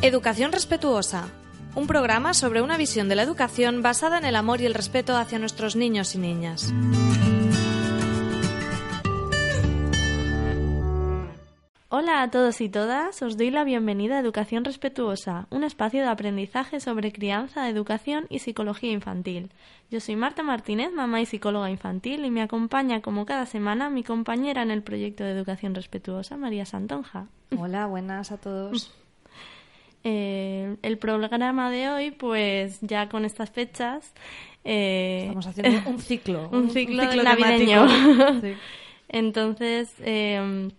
Educación Respetuosa, un programa sobre una visión de la educación basada en el amor y el respeto hacia nuestros niños y niñas. Hola a todos y todas, os doy la bienvenida a Educación Respetuosa, un espacio de aprendizaje sobre crianza, educación y psicología infantil. Yo soy Marta Martínez, mamá y psicóloga infantil, y me acompaña como cada semana mi compañera en el proyecto de Educación Respetuosa, María Santonja. Hola, buenas a todos. Eh, el programa de hoy, pues ya con estas fechas... eh, Estamos haciendo un ciclo. un ciclo, navideño. Sí. Entonces, eh,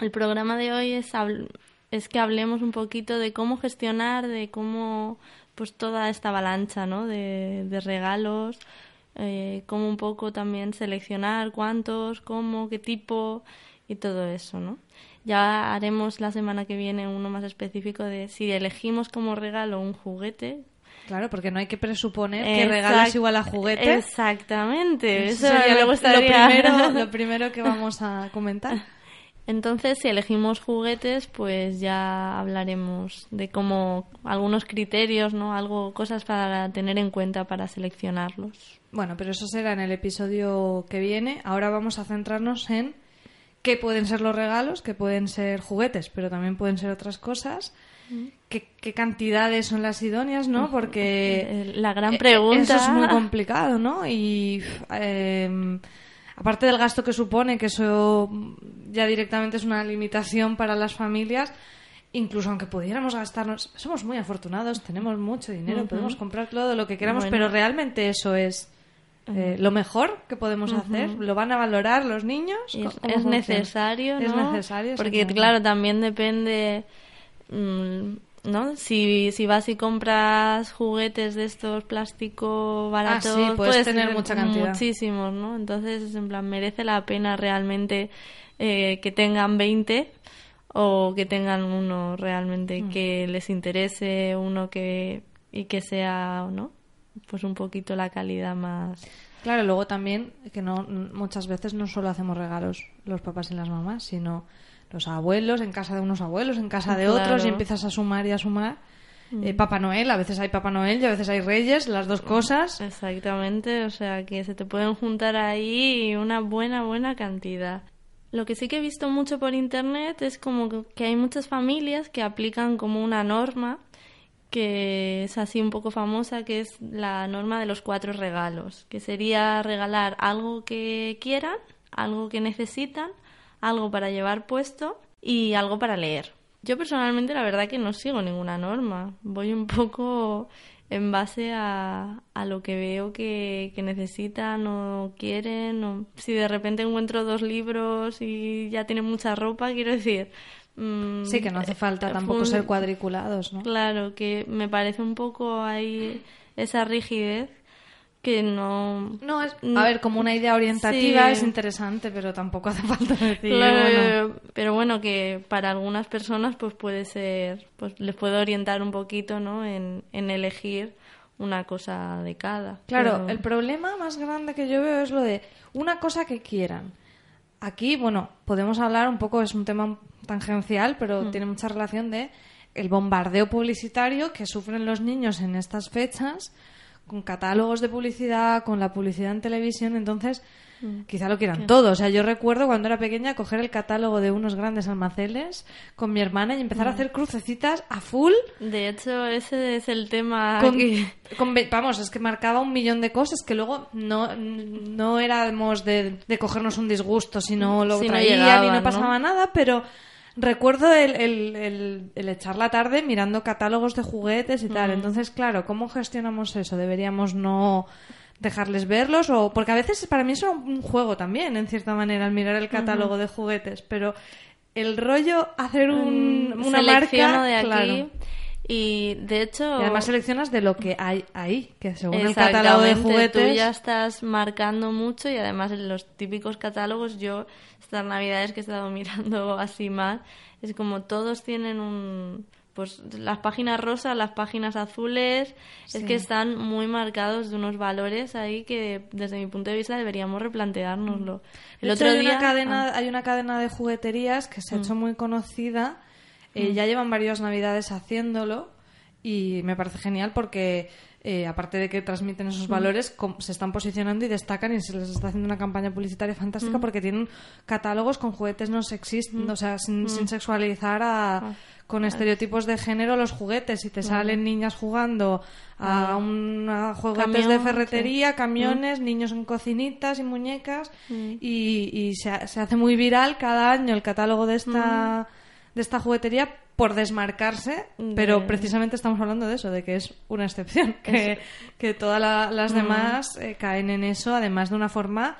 el programa de hoy es, es que hablemos un poquito de cómo gestionar, de cómo, pues toda esta avalancha, ¿no? De, de regalos, eh, cómo un poco también seleccionar cuántos, cómo, qué tipo y todo eso, ¿no? Ya haremos la semana que viene uno más específico de si elegimos como regalo un juguete. Claro, porque no hay que presuponer que regalo es Exact- igual a juguete. Exactamente. Eso Eso sería me lo, gustaría. lo primero, lo primero que vamos a comentar. Entonces, si elegimos juguetes, pues ya hablaremos de cómo algunos criterios, ¿no? Algo, cosas para tener en cuenta para seleccionarlos. Bueno, pero eso será en el episodio que viene. Ahora vamos a centrarnos en qué pueden ser los regalos, qué pueden ser juguetes, pero también pueden ser otras cosas. ¿Qué, qué cantidades son las idóneas, no? Porque La gran Eh, pregunta. Eso es muy complicado, ¿no? Y eh, aparte del gasto que supone, que eso ya directamente es una limitación para las familias, incluso aunque pudiéramos gastarnos, somos muy afortunados, tenemos mucho dinero, podemos comprar todo lo que queramos, Bueno. pero realmente eso es eh, lo mejor que podemos hacer. ¿Lo van a valorar los niños? Es, necesario, ¿no? Es necesario. Porque, claro, también depende, mm, ¿no? Si, si vas y compras juguetes de estos plástico baratos, Ah, sí, puedes tener mucha cantidad. Muchísimos, ¿no? Entonces, en plan, merece la pena realmente eh, que tengan 20 o que tengan uno realmente Mm. que les interese, uno que y que sea, ¿no? Pues un poquito la calidad más Claro, luego también que no muchas veces no solo hacemos regalos los papás y las mamás, sino los abuelos en casa de unos abuelos, en casa de Claro. otros y empiezas a sumar y a sumar. Eh, Papá Noel, a veces hay Papá Noel y a veces hay Reyes, las dos cosas. Exactamente, o sea que se te pueden juntar ahí una buena, buena cantidad. Lo que sí que he visto mucho por internet es como que hay muchas familias que aplican como una norma que es así un poco famosa, que es la norma de los cuatro regalos, que sería regalar algo que quieran, algo que necesitan, algo para llevar puesto y algo para leer. Yo personalmente la verdad que no sigo ninguna norma, voy un poco en base a, a lo que veo que, que necesitan o quieren, o si de repente encuentro dos libros y ya tienen mucha ropa, quiero decir... mm, Sí, que no hace falta eh, tampoco fun- ser cuadriculados, ¿no? Claro, que me parece un poco ahí esa rigidez que no... No, es, a ver, como una idea orientativa Sí. es interesante, pero tampoco hace falta decir, Claro, bueno, pero bueno, que para algunas personas pues puede ser, pues les puede orientar un poquito, ¿no? En, en elegir una cosa de cada. Claro, Pero- el problema más grande que yo veo es lo de una cosa que quieran. Aquí, bueno, podemos hablar un poco, es un tema tangencial, pero Mm. tiene mucha relación de el bombardeo publicitario que sufren los niños en estas fechas, con catálogos de publicidad, con la publicidad en televisión, entonces Mm. quizá lo quieran todo. O sea, yo recuerdo cuando era pequeña coger el catálogo de unos grandes almacenes con mi hermana y Mm. empezar a hacer crucecitas a full De hecho, ese es el tema con- que... con vamos, es que marcaba un millón de cosas que luego no, no éramos de, de cogernos un disgusto si no lo Si no traían y llegaban, no ¿no? pasaba nada, pero recuerdo el, el- el- el echar la tarde mirando catálogos de juguetes y Mm. tal. Entonces, claro, ¿cómo gestionamos eso? ¿Deberíamos no dejarles verlos? o Porque a veces para mí es un juego también, en cierta manera, el mirar el catálogo de juguetes, pero el rollo hacer un, Mm, una marca... de aquí claro. y de hecho... Y además seleccionas de lo que hay ahí, que según el catálogo de juguetes... Tú ya estás marcando mucho y además en los típicos catálogos, yo estas navidades que he estado mirando así más, es como todos tienen un... Pues las páginas rosas, las páginas azules, es que están muy marcados de unos valores ahí que desde mi punto de vista deberíamos replanteárnoslo. El De hecho, otro hay día una cadena, ah, hay una cadena de jugueterías que se ha hecho muy conocida Eh, ya llevan varias navidades haciéndolo y me parece genial porque eh, aparte de que transmiten esos valores, com- se están posicionando y destacan y se les está haciendo una campaña publicitaria fantástica porque tienen catálogos con juguetes no sexistas, o sea, sin, sin sexualizar a, con estereotipos de género los juguetes. Y te salen niñas jugando a, un, a juguetes de ferretería, camiones, niños en cocinitas y muñecas y, y se, se hace muy viral cada año el catálogo de esta, de esta juguetería por desmarcarse, pero precisamente estamos hablando de eso, de que es una excepción, que, que todas la- las demás eh, caen en eso, además de una forma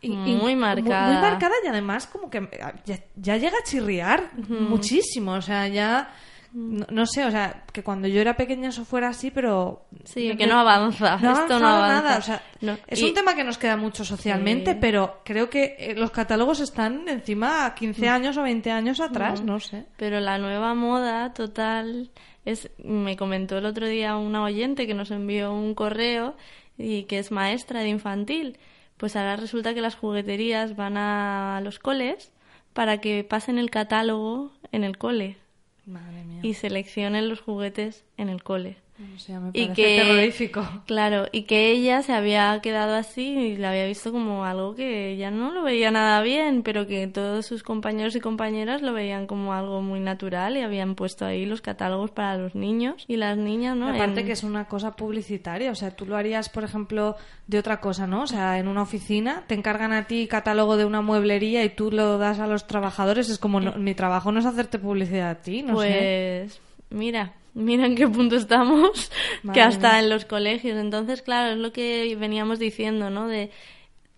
y- y- Muy marcada. Muy, marcada y además como que eh, ya, ya llega a chirriar muchísimo, o sea, ya... No, no sé, o sea, que cuando yo era pequeña eso fuera así, pero... Sí, que no avanza. No Esto no avanza. nada. O sea, No, es y- un tema que nos queda mucho socialmente, Sí. pero creo que eh, los catálogos están encima a 15 años o 20 años atrás, no sé. Pero la nueva moda total es, me comentó el otro día una oyente que nos envió un correo y que es maestra de infantil. Pues ahora resulta que las jugueterías van a los coles para que pasen el catálogo en el cole Madre mía. y seleccionen los juguetes en el cole. O sea, me y que terrorífico. claro y que ella se había quedado así y la había visto como algo que ya no lo veía nada bien pero que todos sus compañeros y compañeras lo veían como algo muy natural y habían puesto ahí los catálogos para los niños y las niñas no Aparte En- que es una cosa publicitaria, o sea, tú lo harías, por ejemplo, de otra cosa, ¿no? O sea, en una oficina te encargan a ti catálogo de una mueblería y tú lo das a los trabajadores, es como, no- mi trabajo no es hacerte publicidad a ti, no sé. pues mira mira en qué punto estamos que hasta mía. en los colegios. Entonces claro es lo que veníamos diciendo no de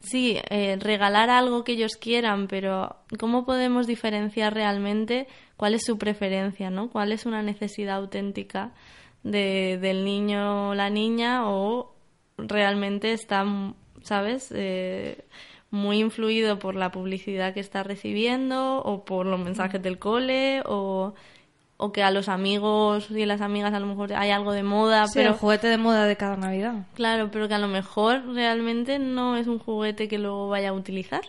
sí eh, regalar algo que ellos quieran pero cómo podemos diferenciar realmente cuál es su preferencia no cuál es una necesidad auténtica de, del niño o la niña o realmente está sabes eh, muy influido por la publicidad que está recibiendo o por los mensajes del cole o, o que a los amigos y las amigas a lo mejor hay algo de moda, Sí, pero el juguete de moda de cada Navidad. claro, pero que a lo mejor realmente no es un juguete que luego vaya a utilizar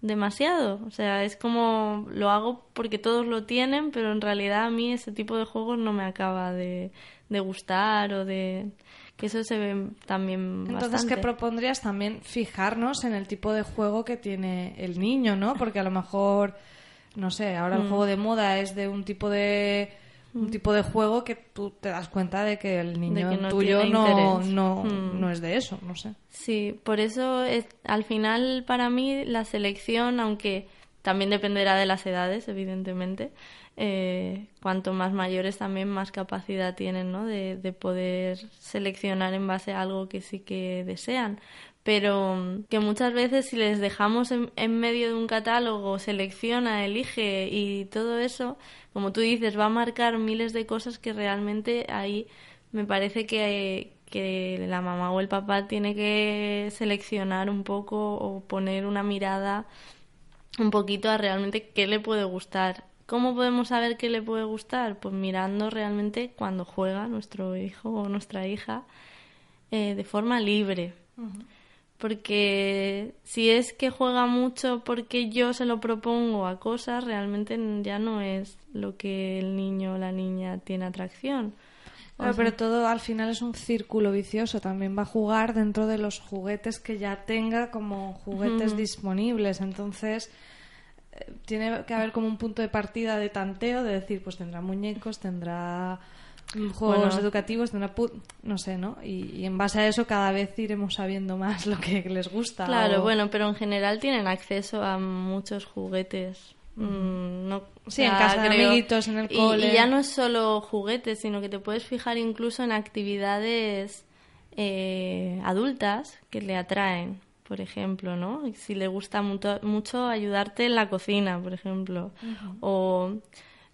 demasiado. O sea, es como lo hago porque todos lo tienen, pero en realidad a mí ese tipo de juegos no me acaba de, de gustar o de que eso se ve también Entonces, bastante. ¿qué propondrías? También fijarnos en el tipo de juego que tiene el niño, ¿no? Porque a lo mejor, no sé, ahora Mm. el juego de moda es de un tipo de un tipo de juego que tú te das cuenta de que el niño que no tuyo no, no, Mm. no es de eso, no sé. Sí, por eso es- al final para mí la selección, aunque también dependerá de las edades, evidentemente, eh, cuanto más mayores también más capacidad tienen ¿no? de, de poder seleccionar en base a algo que sí que desean. Pero mm, que muchas veces si les dejamos en, en medio de un catálogo, selecciona, elige y todo eso, como tú dices, va a marcar miles de cosas que realmente ahí me parece que, que la mamá o el papá tiene que seleccionar un poco o poner una mirada un poquito a realmente qué le puede gustar. ¿Cómo podemos saber qué le puede gustar? Pues mirando realmente cuando juega nuestro hijo o nuestra hija eh, de forma libre. Porque si es que juega mucho porque yo se lo propongo a cosas, realmente ya no es lo que el niño o la niña tiene atracción. O Claro, sea- pero todo al final es un círculo vicioso. También va a jugar dentro de los juguetes que ya tenga como juguetes disponibles. Entonces, eh, tiene que haber como un punto de partida de tanteo, de decir, pues tendrá muñecos, tendrá juegos Bueno. educativos, tendrá... pu- no sé, ¿no? Y, y en base a eso cada vez iremos sabiendo más lo que les gusta. Claro, o- bueno, pero en general tienen acceso a muchos juguetes. Mm, no, o Sí, en casa de amiguitos, en el cole. Y ya no es solo juguetes, sino que te puedes fijar incluso en actividades eh, adultas que le atraen, por ejemplo, ¿no? Si le gusta mucho, mucho ayudarte en la cocina, por ejemplo, o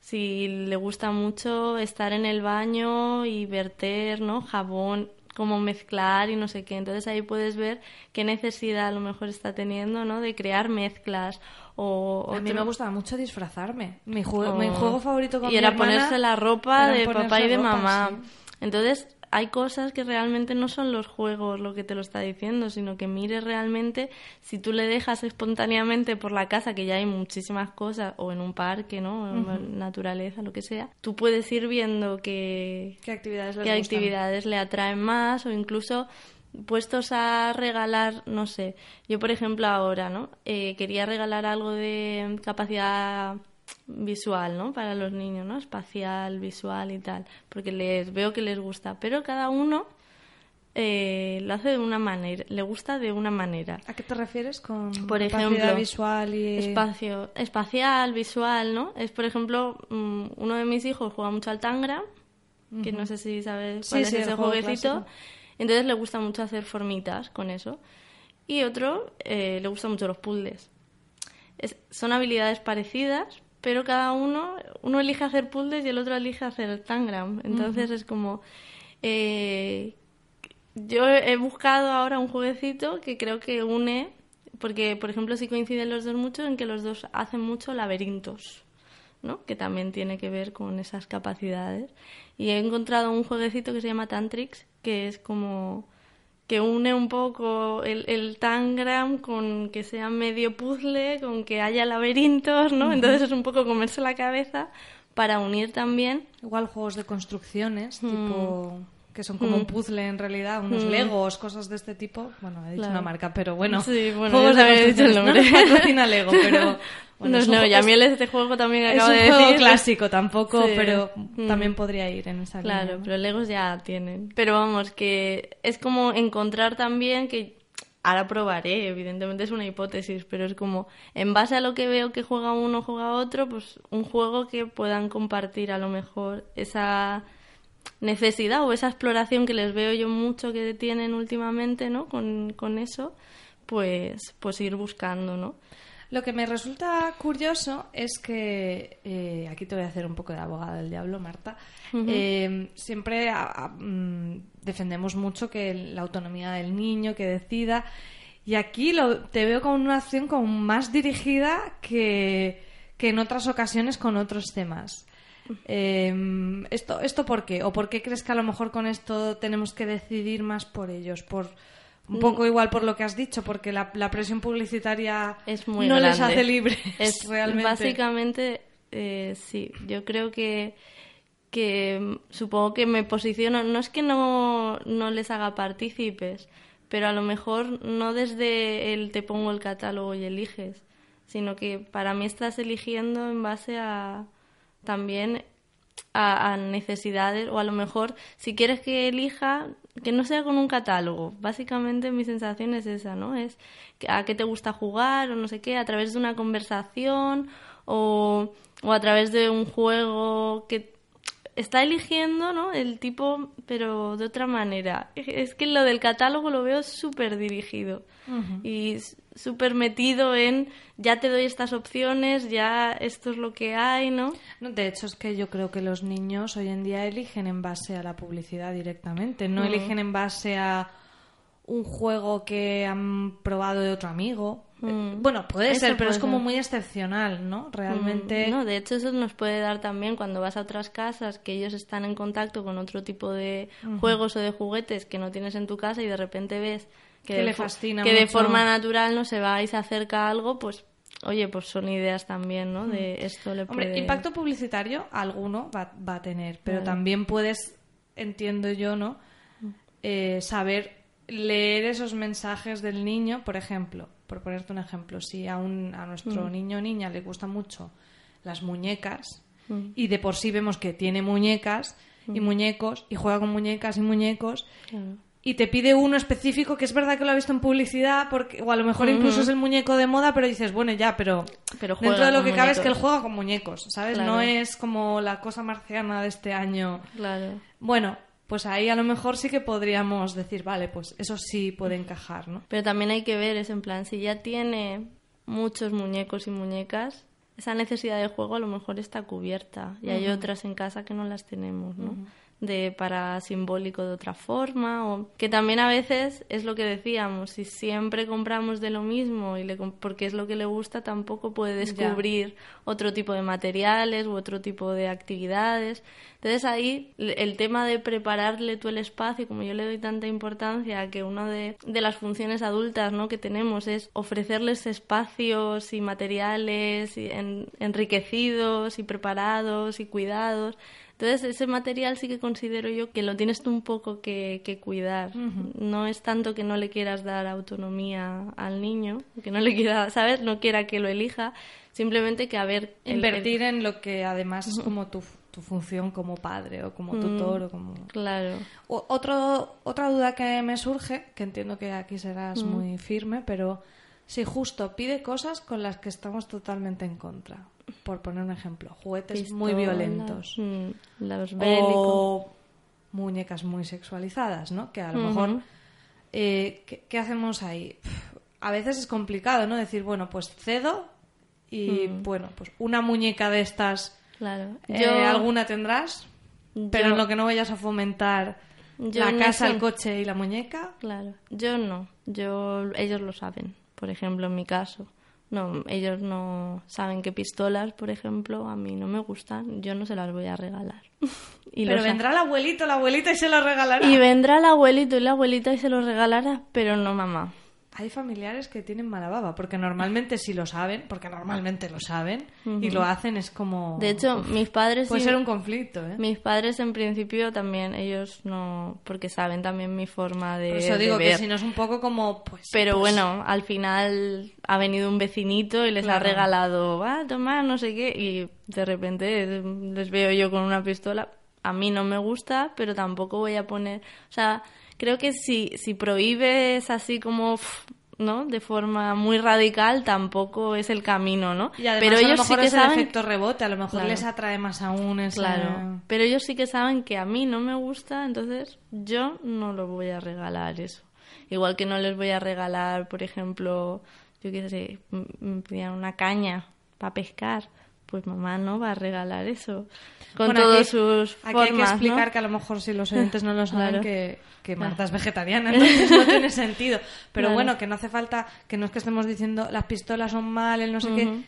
si le gusta mucho estar en el baño y verter, ¿no? Jabón, cómo mezclar y no sé qué. Entonces ahí puedes ver qué necesidad a lo mejor está teniendo, ¿no? De crear mezclas o... A mí me gustaba mucho disfrazarme. Mi, juego, o- mi juego favorito con y mi era hermana ponerse la ropa de papá y de ropa, mamá. sí. Entonces, hay cosas que realmente no son los juegos lo que te lo está diciendo, sino que mires realmente si tú le dejas espontáneamente por la casa, que ya hay muchísimas cosas, o en un parque, ¿no? En naturaleza, lo que sea, tú puedes ir viendo que, ¿Qué actividades, qué actividades le atraen más o incluso puestos a regalar, no sé, yo por ejemplo ahora, ¿no? Eh, quería regalar algo de capacidad visual, ¿no? Para los niños, ¿no? Espacial, visual y tal, porque les veo que les gusta, pero cada uno eh, lo hace de una manera, le gusta de una manera. ¿A qué te refieres con Por ejemplo, visual y Espacio, espacial, visual, ¿no? Es, por ejemplo, mm, uno de mis hijos juega mucho al Tangram, que no sé si sabes cuál Sí, es sí, ese jueguecito. clásico. Entonces le gusta mucho hacer formitas con eso. Y otro eh, le gustan mucho los puzzles. Es- son habilidades parecidas, pero cada uno, uno elige hacer puzzles y el otro elige hacer Tangram. Entonces es como... eh, yo he buscado ahora un jueguecito que creo que une, porque por ejemplo sí coinciden los dos mucho en que los dos hacen mucho laberintos, ¿no? Que también tiene que ver con esas capacidades. Y he encontrado un jueguecito que se llama Tantrix, que es como que une un poco el, el tangram con que sea medio puzzle, con que haya laberintos, ¿no? Entonces es un poco comerse la cabeza para unir también igual juegos de construcciones, Mm. tipo que son como un puzzle en realidad, unos legos, cosas de este tipo. Bueno, he dicho Claro. una marca, pero bueno, Sí, bueno, juegos de dicho el nombre. No Lego, pero bueno, no, es un no, ya a es- mí el- este juego también es acabo un de juego decir. clásico tampoco, Sí. pero Mm. también podría ir en esa línea. Claro, ¿no? pero Legos ya tienen. Pero vamos, que es como encontrar también que ahora probaré, evidentemente es una hipótesis, pero es como en base a lo que veo que juega uno, juega otro, pues un juego que puedan compartir a lo mejor esa necesidad o esa exploración que les veo yo mucho que tienen últimamente, ¿no? Con, con eso, pues, pues ir buscando, ¿no? Lo que me resulta curioso es que, eh, aquí te voy a hacer un poco de abogada del diablo, Marta, eh, siempre a- a- mm, defendemos mucho que la autonomía del niño, que decida, y aquí lo, te veo como una acción como más dirigida que, que en otras ocasiones con otros temas. Eh, ¿esto, ¿Esto por qué? ¿O por qué crees que a lo mejor con esto tenemos que decidir más por ellos? Por, un poco igual por lo que has dicho, porque la, la presión publicitaria es muy no les grande. hace libres Es realmente. Básicamente, eh, sí. Yo creo que, que mm, supongo que me posiciono. No es que no, no les haga partícipes, pero a lo mejor no desde el te pongo el catálogo y eliges, sino que para mí estás eligiendo en base a también a, a necesidades o a lo mejor si quieres que elija que no sea con un catálogo. Básicamente mi sensación es esa no es a qué te gusta jugar o no sé qué a través de una conversación o, o a través de un juego que está eligiendo no el tipo pero de otra manera. Es que lo del catálogo lo veo súper dirigido y súper metido en ya te doy estas opciones ya esto es lo que hay no No, de hecho, es que yo creo que los niños hoy en día eligen en base a la publicidad directamente, no eligen en base a un juego que han probado de otro amigo. Eh, Bueno, puede Eso ser, pero es como muy excepcional, ¿no? Realmente. Mm, No, de hecho eso nos puede dar también cuando vas a otras casas que ellos están en contacto con otro tipo de juegos o de juguetes que no tienes en tu casa y de repente ves que, Que de le fascina que de forma natural no se va y se acerca a algo, pues oye, pues son ideas también, ¿no? De esto le Hombre, puede... impacto publicitario alguno va, va a tener, pero también puedes, entiendo yo, ¿no? Eh, saber leer esos mensajes del niño, por ejemplo, por ponerte un ejemplo, si a, un, a nuestro niño o niña le gustan mucho las muñecas y de por sí vemos que tiene muñecas y muñecos y juega con muñecas y muñecos y te pide uno específico que es verdad que lo ha visto en publicidad porque o a lo mejor incluso es el muñeco de moda pero dices bueno ya pero, Pero dentro de lo que cabe es que él muñecos. juega con muñecos sabes Claro. no es como la cosa marciana de este año. Claro. bueno pues ahí a lo mejor sí que podríamos decir vale pues eso sí puede encajar no Pero también hay que ver, es en plan, si ya tiene muchos muñecos y muñecas, esa necesidad de juego a lo mejor está cubierta. Y hay otras en casa que no las tenemos, ¿no? De para simbólico de otra forma, o que también a veces es lo que decíamos, si siempre compramos de lo mismo y le porque es lo que le gusta, tampoco puede descubrir otro tipo de materiales u otro tipo de actividades. Entonces ahí el tema de prepararle tú el espacio, como yo le doy tanta importancia a que una de, de las funciones adultas ¿no? que tenemos es ofrecerles espacios y materiales y enriquecidos y preparados y cuidados, entonces, ese material sí que considero yo que lo tienes tú un poco que, cuidar. No es tanto que no le quieras dar autonomía al niño, que no le quiera, ¿sabes? No quiera que lo elija, simplemente que a ver... Invertir en lo que además es como tu, tu función como padre o como tutor o como... Claro. otro, otra duda que me surge, que entiendo que aquí serás muy firme, pero si justo pide cosas con las que estamos totalmente en contra por poner un ejemplo, juguetes muy violentos. Mm, los o muñecas muy sexualizadas, ¿no? Que a lo mejor... Eh, ¿qué, hacemos ahí? A veces es complicado, ¿no? Decir, bueno, pues cedo y, mm. bueno, pues una muñeca de estas... Claro. Eh, alguna tendrás, pero en lo que no vayas a fomentar la casa, el coche y la muñeca. Claro. Yo no. Yo, ellos lo saben, por ejemplo, en mi caso. No, ellos no saben que pistolas, por ejemplo, a mí no me gustan. Yo no se las voy a regalar. y pero vendrá el abuelito, la abuelita y se lo regalará. Y vendrá el abuelito y la abuelita y se lo regalará, pero no mamá hay familiares que tienen mala baba, porque normalmente si lo saben, porque normalmente lo saben, y lo hacen es como... De hecho, mis padres... Puede ser un conflicto, ¿eh? Mis padres en principio también, ellos no... porque saben también mi forma de... Por eso digo que si no es un poco como... pues Pero pues bueno, al final ha venido un vecinito y les ha regalado, va, ah, toma, no sé qué, y de repente les veo yo con una pistola. A mí no me gusta, pero tampoco voy a poner... O sea creo que si, si prohíbes así como ¿no? De forma muy radical tampoco es el camino, ¿no? pero ellos sí que saben... el efecto rebote, a lo mejor les atrae más aún ese... Claro, pero ellos sí que saben que a mí no me gusta, entonces yo no lo voy a regalar eso. Igual que no les voy a regalar, por ejemplo, yo qué sé, me una caña para pescar pues mamá no va a regalar eso. Con todos sus aquí hay que explicar que a lo mejor si los oyentes no lo saben que, que Marta es vegetariana entonces no tiene sentido. Pero bueno que no hace falta que no es que estemos diciendo las pistolas son mal el no sé qué.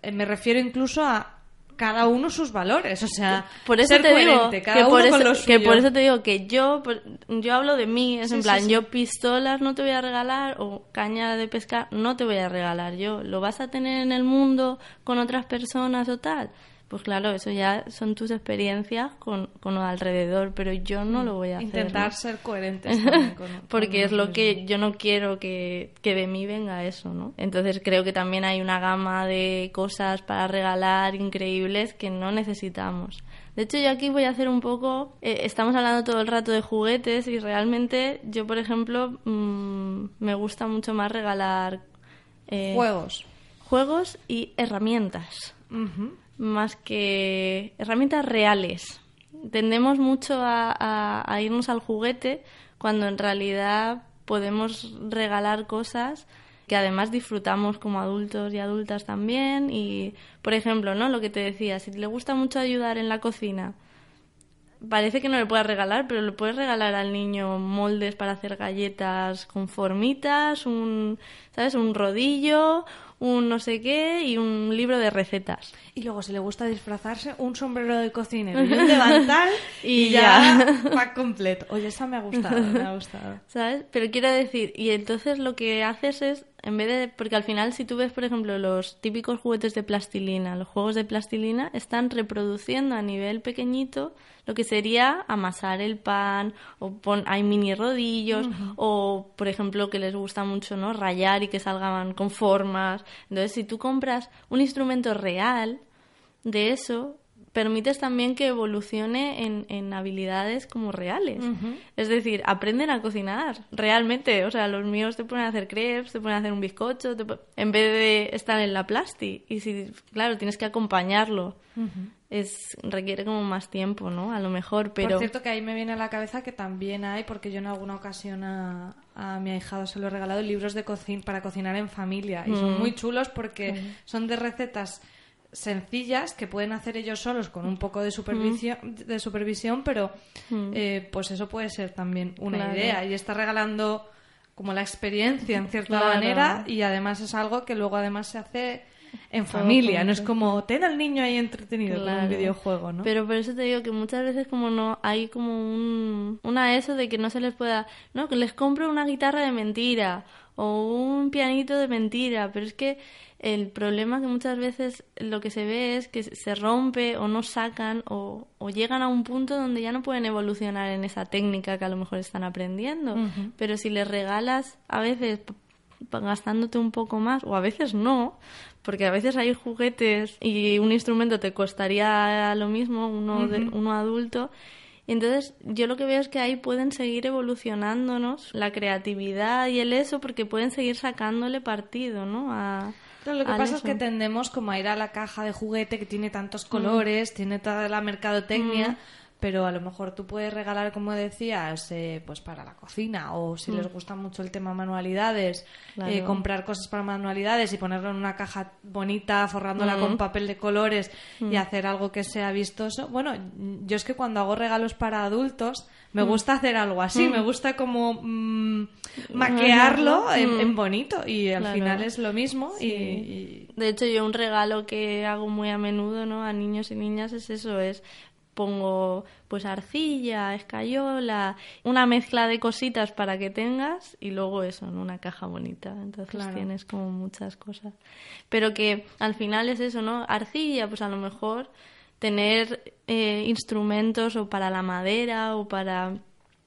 Eh, me refiero incluso a cada uno sus valores, o sea, por eso te digo que por eso, que por eso te digo que yo yo hablo de mí, es en plan, yo pistolas no te voy a regalar o caña de pescar no te voy a regalar yo, lo vas a tener en el mundo con otras personas o tal. Pues claro, eso ya son tus experiencias con, con alrededor, pero yo no lo voy a hacer. Intentar ser coherente Porque es lo que yo no quiero que, que, de mí venga eso, ¿no? Entonces creo que también hay una gama de cosas para regalar increíbles que no necesitamos. De hecho, yo aquí voy a hacer un poco. Eh, estamos hablando todo el rato de juguetes y realmente yo, por ejemplo, mm, me gusta mucho más regalar. Eh, juegos. Juegos y herramientas más que herramientas reales. Tendemos mucho a, irnos al juguete cuando en realidad podemos regalar cosas que además disfrutamos como adultos y adultas también. Y por ejemplo no lo que te decía si le gusta mucho ayudar en la cocina parece que no le puedes regalar pero le puedes regalar al niño moldes para hacer galletas con formitas un sabes un rodillo un no sé qué y un libro de recetas. Y luego, si le gusta disfrazarse, un sombrero de cocinero y un delantal y, ya va completo. Oye, esa me ha gustado, me ha gustado. ¿Sabes? Pero quiero decir, y entonces lo que haces es, en vez de, porque al final si tú ves, por ejemplo, los típicos juguetes de plastilina, los juegos de plastilina, están reproduciendo a nivel pequeñito lo que sería amasar el pan, o pon, hay mini rodillos, o por ejemplo que les gusta mucho no rayar y que salgan con formas. Entonces, si tú compras un instrumento real de eso, permites también que evolucione en, en habilidades como reales. Es decir, aprenden a cocinar realmente. O sea, los míos te ponen a hacer crepes, te ponen a hacer un bizcocho, en vez de estar en la plasti. Y si, claro, tienes que acompañarlo. Es, requiere como más tiempo, ¿no? A lo mejor, pero... Por cierto que ahí me viene a la cabeza que también hay, porque yo en alguna ocasión a, a mi ahijado se lo he regalado, libros de cocina para cocinar en familia. Y son mm. muy chulos porque son de recetas sencillas que pueden hacer ellos solos con un poco de supervisión, mm. de supervisión pero mm. eh, pues eso puede ser también una idea. Y está regalando como la experiencia en cierta manera y además es algo que luego además se hace en familia, no es como ten al niño ahí entretenido con un videojuego, ¿no? Pero por eso te digo que muchas veces como no hay como un, una eso de que no se les pueda, no, que les compro una guitarra de mentira o un pianito de mentira, pero es que el problema que muchas veces lo que se ve es que se rompe o no sacan o, o llegan a un punto donde ya no pueden evolucionar en esa técnica que a lo mejor están aprendiendo. Pero si les regalas a veces gastándote un poco más o a veces no, porque a veces hay juguetes y un instrumento te costaría lo mismo, uno, de, uno adulto, entonces, yo lo que veo es que ahí pueden seguir evolucionándonos la creatividad y el eso, porque pueden seguir sacándole partido, ¿no? A, lo que pasa es que tendemos como a ir a la caja de juguete que tiene tantos colores, tiene toda la mercadotecnia pero a lo mejor tú puedes regalar, como decías, eh, pues para la cocina o si les mm. gusta mucho el tema manualidades, eh, comprar cosas para manualidades y ponerlo en una caja bonita, forrándola con mm. papel de colores y mm. hacer algo que sea vistoso. Bueno, yo es que cuando hago regalos para adultos me gusta hacer algo así, me gusta como maquearlo en, bonito y al final es lo mismo. Y, De hecho, yo un regalo que hago muy a menudo ¿no? a niños y niñas es eso, es pongo pues arcilla, escayola, una mezcla de cositas para que tengas y luego eso en una caja bonita. Entonces tienes como muchas cosas. Pero que al final es eso, ¿no? Arcilla, pues a lo mejor tener eh, instrumentos o para la madera o para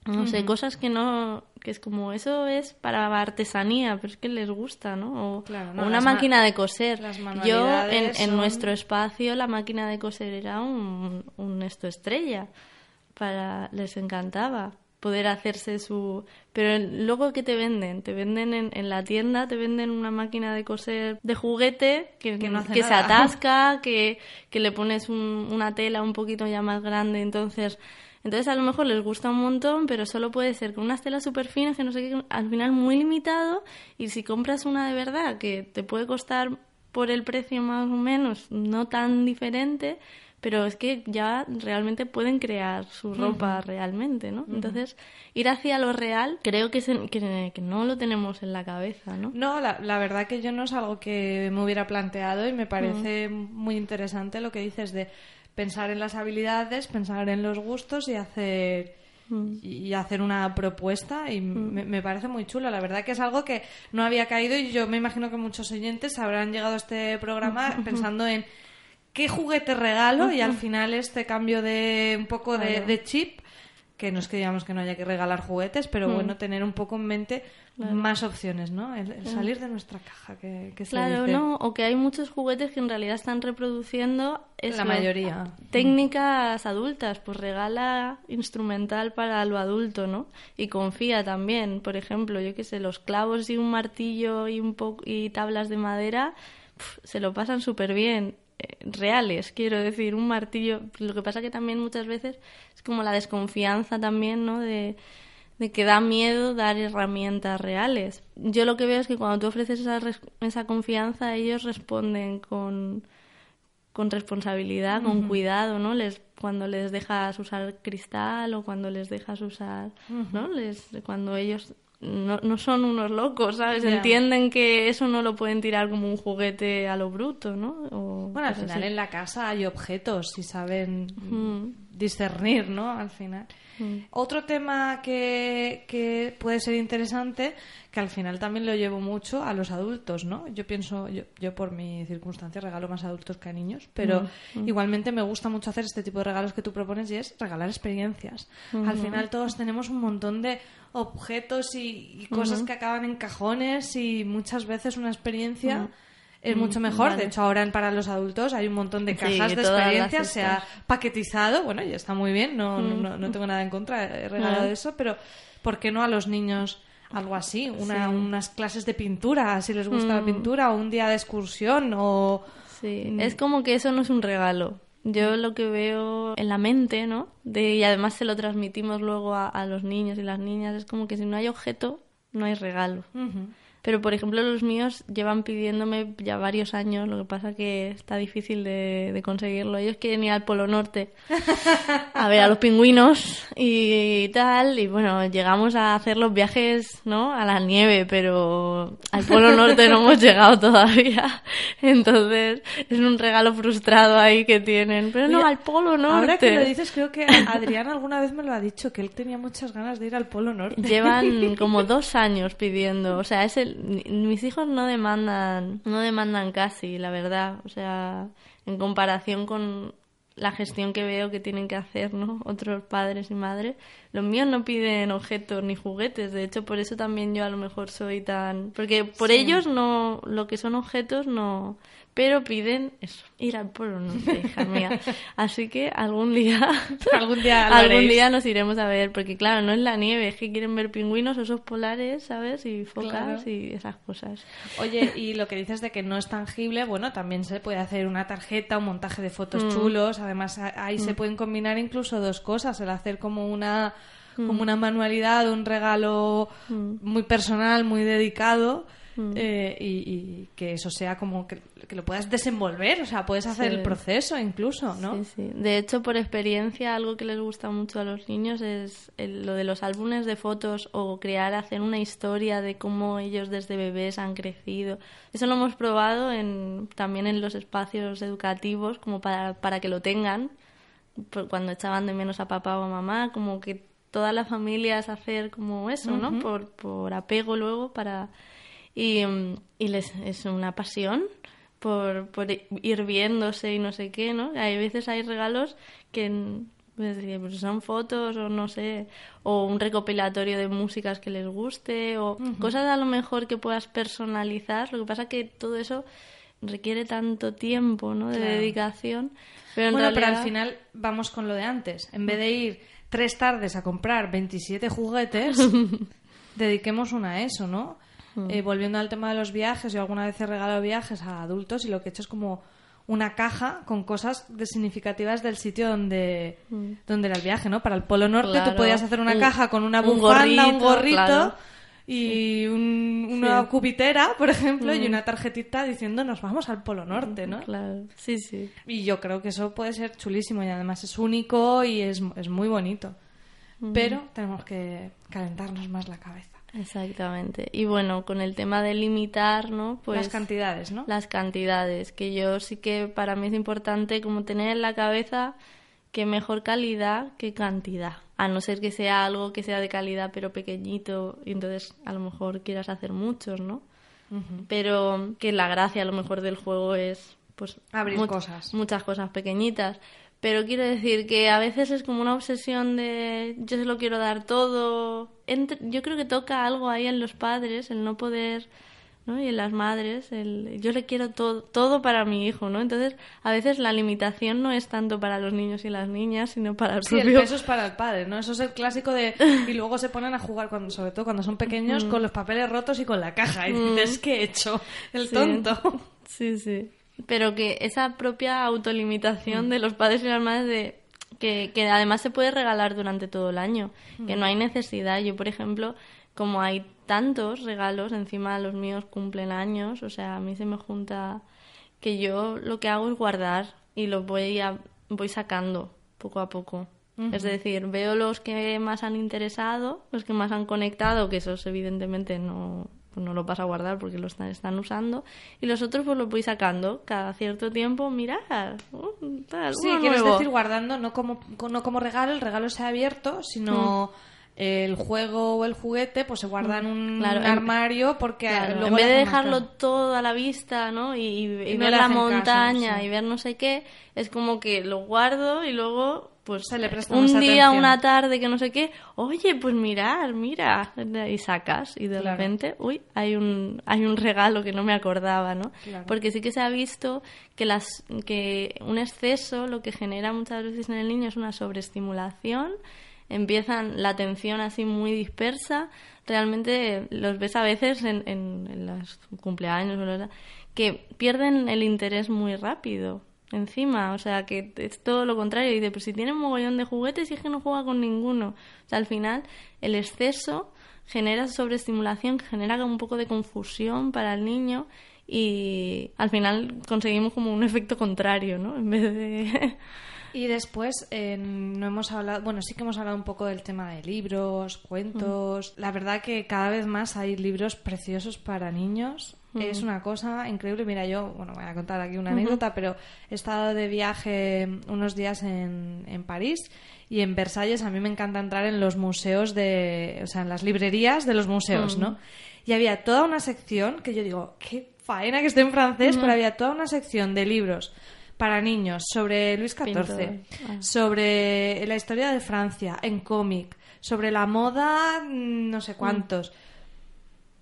no sé, cosas que no que es como eso es para artesanía, pero es que les gusta, ¿no? O, una máquina de coser. Yo en, nuestro espacio la máquina de coser era un, un esto estrella, para les encantaba poder hacerse su... Pero luego que te venden, te venden en, en, la tienda, te venden una máquina de coser de juguete que, que, se atasca, que, que le pones una tela un poquito ya más grande, entonces entonces a lo mejor les gusta un montón, pero solo puede ser con unas telas súper finas, que no sé qué, al final muy limitado. Y si compras una de verdad, que te puede costar por el precio más o menos, no tan diferente, pero es que ya realmente pueden crear su ropa realmente, ¿no? Entonces, ir hacia lo real creo que, que, no lo tenemos en la cabeza, ¿no? No, la, la, verdad que yo no es algo que me hubiera planteado y me parece muy interesante lo que dices de pensar en las habilidades, pensar en los gustos y hacer mm. y hacer una propuesta y mm. me, parece muy chulo. La verdad que es algo que no había caído y yo me imagino que muchos oyentes habrán llegado a este programa pensando en qué juguete regalo y al final este cambio de un poco de, chip que no es que digamos que no haya que regalar juguetes, pero mm. bueno, tener un poco en mente más opciones, ¿no? El, salir de nuestra caja, que, que Claro, ¿no? O que hay muchos juguetes que en realidad están reproduciendo... La mayoría. Técnicas adultas, pues regala instrumental para lo adulto, ¿no? Y confía también, por ejemplo, yo qué sé, los clavos y un martillo y, un y tablas de madera se lo pasan súper bien reales, quiero decir, un martillo. Lo que pasa que también muchas veces es como la desconfianza también, ¿no? De, de que da miedo dar herramientas reales. Yo lo que veo es que cuando tú ofreces esa, esa confianza, ellos responden con, con responsabilidad, con cuidado, ¿no? Les, cuando les dejas usar cristal o cuando les dejas usar, ¿no? Les, cuando ellos no, no son unos locos, ¿sabes? Entienden que eso no lo pueden tirar como un juguete a lo bruto, ¿no? bueno, al final en la casa hay objetos y saben discernir, ¿no? Al final. Mm. Otro tema que, que, puede ser interesante, que al final también lo llevo mucho a los adultos, ¿no? Yo pienso, yo, yo por mi circunstancia regalo más adultos que a niños, pero mm, mm. igualmente me gusta mucho hacer este tipo de regalos que tú propones y es regalar experiencias. Al final todos tenemos un montón de objetos y, cosas que acaban en cajones y muchas veces una experiencia es mucho mm, mejor. De hecho, ahora para los adultos hay un montón de cajas de experiencias, se ha paquetizado. Bueno, ya está muy bien, no, no, no, tengo nada en contra, he regalado eso, pero ¿por qué no a los niños algo así? Una, Unas clases de pintura, si les gusta la mm. pintura, o un día de excursión, o... Sí, mm. es como que eso no es un regalo. Yo lo que veo en la mente, ¿no? De, y además se lo transmitimos luego a, los niños y las niñas, es como que si no hay objeto, no hay regalo. Pero, por ejemplo, los míos llevan pidiéndome ya varios años, lo que pasa que está difícil de, de conseguirlo. Ellos quieren ir al Polo Norte a ver a los pingüinos y tal. Y bueno, llegamos a hacer los viajes, ¿no? A la nieve, pero al Polo Norte no hemos llegado todavía. Entonces, es un regalo frustrado ahí que tienen. Pero no, Oye, al Polo Norte. Ahora que lo dices, creo que Adrián alguna vez me lo ha dicho, que él tenía muchas ganas de ir al Polo Norte. Llevan como dos años pidiendo, o sea, es el, mis hijos no demandan, no demandan casi, la verdad, o sea, en comparación con la gestión que veo que tienen que hacer, ¿no? Otros padres y madres, los míos no piden objetos ni juguetes, de hecho por eso también yo a lo mejor soy tan, porque por ellos no, lo que son objetos no, pero piden eso, ir al polo norte, hija mía. Así que algún día, Algún día algún haréis. día nos iremos a ver, porque claro, no es la nieve, es que quieren ver pingüinos, osos polares, ¿sabes? Y focas Claro. y esas cosas. Oye, y lo que dices de que no es tangible, bueno, también se puede hacer una tarjeta, un montaje de fotos chulos. Además, ahí se pueden combinar incluso dos cosas: el hacer como una, como una manualidad, un regalo muy personal, muy dedicado. eh, y, y que eso sea como que, que lo puedas desenvolver, o sea, puedes hacer Sí. el proceso incluso, ¿no? Sí, sí. De hecho, por experiencia, algo que les gusta mucho a los niños es el- lo de los álbumes de fotos o crear, hacer una historia de cómo ellos desde bebés han crecido. Eso lo hemos probado en, también en los espacios educativos, como para, para que lo tengan, cuando echaban de menos a papá o a mamá, como que todas las familias hacer como eso, ¿no? Por, por apego luego para... Y, y les es una pasión por, por ir viéndose y no sé qué, ¿no? Hay veces hay regalos que pues, pues son fotos o no sé, o un recopilatorio de músicas que les guste, o cosas a lo mejor que puedas personalizar. Lo que pasa que todo eso requiere tanto tiempo, ¿no? De Claro. dedicación. Pero en bueno, pero realidad... al final vamos con lo de antes. En vez de ir tres tardes a comprar 27 juguetes, dediquemos una a eso, ¿no? Eh, volviendo al tema de los viajes, yo alguna vez he regalado viajes a adultos y lo que he hecho es como una caja con cosas de significativas del sitio donde, donde era el viaje, ¿no? Para el Polo Norte tú Claro. podías hacer una Un- caja con una un bufanda, un gorrito, gorrito claro. Y un- una Sí. cubitera, por ejemplo, y una tarjetita diciendo nos vamos al Polo Norte, ¿no? Claro, sí, sí. Y yo creo que eso puede ser chulísimo y además es único y es, es muy bonito. Pero tenemos que calentarnos más la cabeza. Exactamente. Y bueno, con el tema de limitar, ¿no? Pues Las cantidades, ¿no? las cantidades, que yo sí que para mí es importante como tener en la cabeza que mejor calidad que cantidad. A no ser que sea algo que sea de calidad pero pequeñito y entonces a lo mejor quieras hacer muchos, ¿no? Pero que la gracia a lo mejor del juego es pues Abrir mu- cosas. muchas cosas pequeñitas. Pero quiero decir que a veces es como una obsesión de yo se lo quiero dar todo. Entre- yo creo que toca algo ahí en los padres, el no poder, ¿no? Y en las madres, el yo le quiero todo, todo para mi hijo, ¿no? Entonces, a veces la limitación no es tanto para los niños y las niñas, sino para el Sí, el propio... peso es para el padre, ¿no? Eso es el clásico de... Y luego se ponen a jugar, cuando, sobre todo cuando son pequeños, con los papeles rotos y con la caja. Y dices, ¿qué he hecho? El Sí. tonto. Sí, sí. Pero que esa propia autolimitación de los padres y las madres de que, que además se puede regalar durante todo el año, que no hay necesidad. Yo, por ejemplo, como hay tantos regalos, encima los míos cumplen años, o sea, a mí se me junta que yo lo que hago es guardar y los voy a, voy sacando poco a poco. Es decir, veo los que más han interesado, los que más han conectado, que esos evidentemente no, pues no los vas a guardar porque los están, están usando, y los otros pues los voy sacando cada cierto tiempo, mirar, uh, Sí, quieres nuevo. decir guardando, no como, no como regalo, el regalo se ha abierto, sino el juego o el juguete pues se guarda en un, Claro, en- armario porque Claro, luego en vez de dejarlo todo a la vista, ¿no? Y, y- y Y no ver la caso, montaña sí. y ver no sé qué, es como que lo guardo y luego, pues, Se le presta un día, atención. una tarde, que no sé qué, oye, pues mirar, mira, y sacas y de Claro. repente, uy, hay un, hay un regalo que no me acordaba, ¿no? Porque sí que se ha visto que, las, que un exceso lo que genera muchas veces en el niño es una sobreestimulación empiezan la atención así muy dispersa. Realmente los ves a veces en, en, los cumpleaños que pierden el interés muy rápido encima. O sea, que es todo lo contrario. Dice, pues si tiene un mogollón de juguetes y es que no juega con ninguno. O sea, al final el exceso genera sobreestimulación, genera un poco de confusión para el niño y al final conseguimos como un efecto contrario, ¿no? En vez de... Y después eh, no hemos hablado, bueno, sí que hemos hablado un poco del tema de libros, cuentos. La verdad que cada vez más hay libros preciosos para niños. Es una cosa increíble. Mira, yo, bueno, voy a contar aquí una anécdota, pero he estado de viaje unos días en, en París y en Versalles a mí me encanta entrar en los museos de, o sea, en las librerías de los museos, ¿no? Y había toda una sección que yo digo, qué faena que esté en francés, pero había toda una sección de libros para niños sobre Luis XIV, Ah. sobre la historia de Francia en cómic, sobre la moda, mm, no sé cuántos.